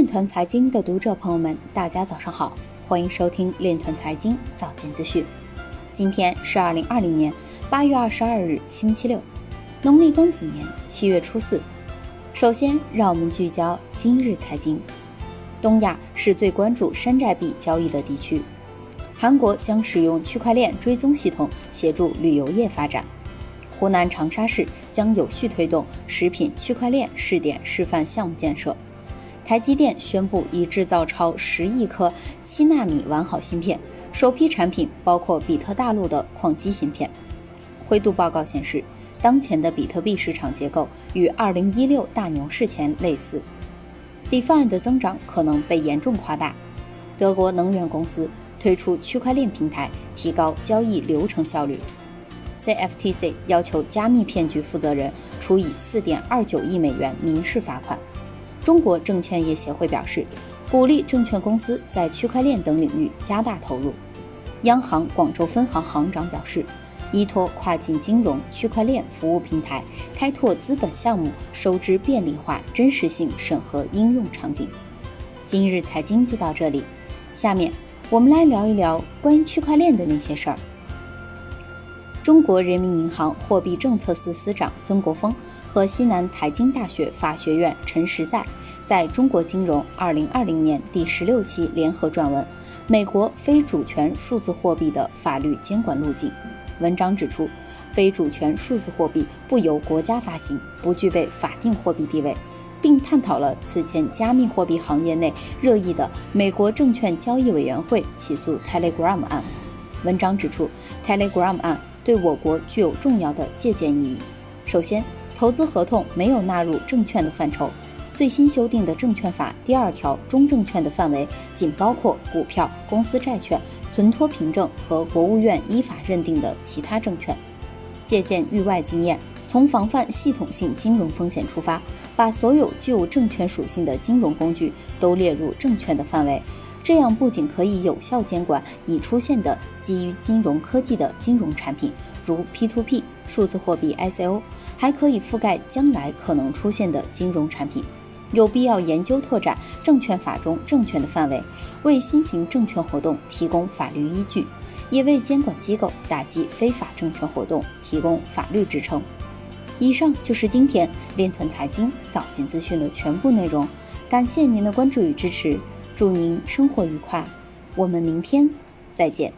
链团财经的读者朋友们，大家早上好，欢迎收听链团财经早间资讯。今天是二零二零年八月二十二日，星期六，农历庚子年七月初四。首先，让我们聚焦今日财经。东亚是最关注山寨币交易的地区，韩国将使用区块链追踪系统协助旅游业发展。湖南长沙市将有序推动食品区块链试点示范项目建设。台积电宣布已制造超十亿颗七纳米完好芯片，首批产品包括比特大陆的矿机芯片。灰度报告显示，当前的比特币市场结构与2016大牛市前类似，DeFi 的增长可能被严重夸大。德国能源公司推出区块链平台，提高交易流程效率。CFTC 要求加密骗局负责人处以4.29亿美元民事罚款。中国证券业协会表示，鼓励证券公司在区块链等领域加大投入。央行广州分行行长表示，依托跨境金融区块链服务平台，开拓资本项目收支便利化、真实性审核应用场景。今日财经就到这里，下面我们来聊一聊关于区块链的那些事儿。中国人民银行货币政策司司长孙国峰。和西南财经大学法学院陈实在在中国金融二零二零年第十六期联合撰文《美国非主权数字货币的法律监管路径》。文章指出，非主权数字货币不由国家发行，不具备法定货币地位，并探讨了此前加密货币行业内热议的美国证券交易委员会起诉 Telegram 案。文章指出，Telegram 案对我国具有重要的借鉴意义。首先，投资合同没有纳入证券的范畴，最新修订的证券法第二条中证券的范围仅包括股票、公司债券、存托凭证和国务院依法认定的其他证券。借鉴域外经验，从防范系统性金融风险出发，把所有具有证券属性的金融工具都列入证券的范围。这样不仅可以有效监管已出现的基于金融科技的金融产品，如 P2P、数字货币 ICO。还可以覆盖将来可能出现的金融产品，有必要研究拓展证券法中证券的范围，为新型证券活动提供法律依据，也为监管机构打击非法证券活动提供法律支撑。以上就是今天链团财经早间资讯的全部内容，感谢您的关注与支持，祝您生活愉快，我们明天再见。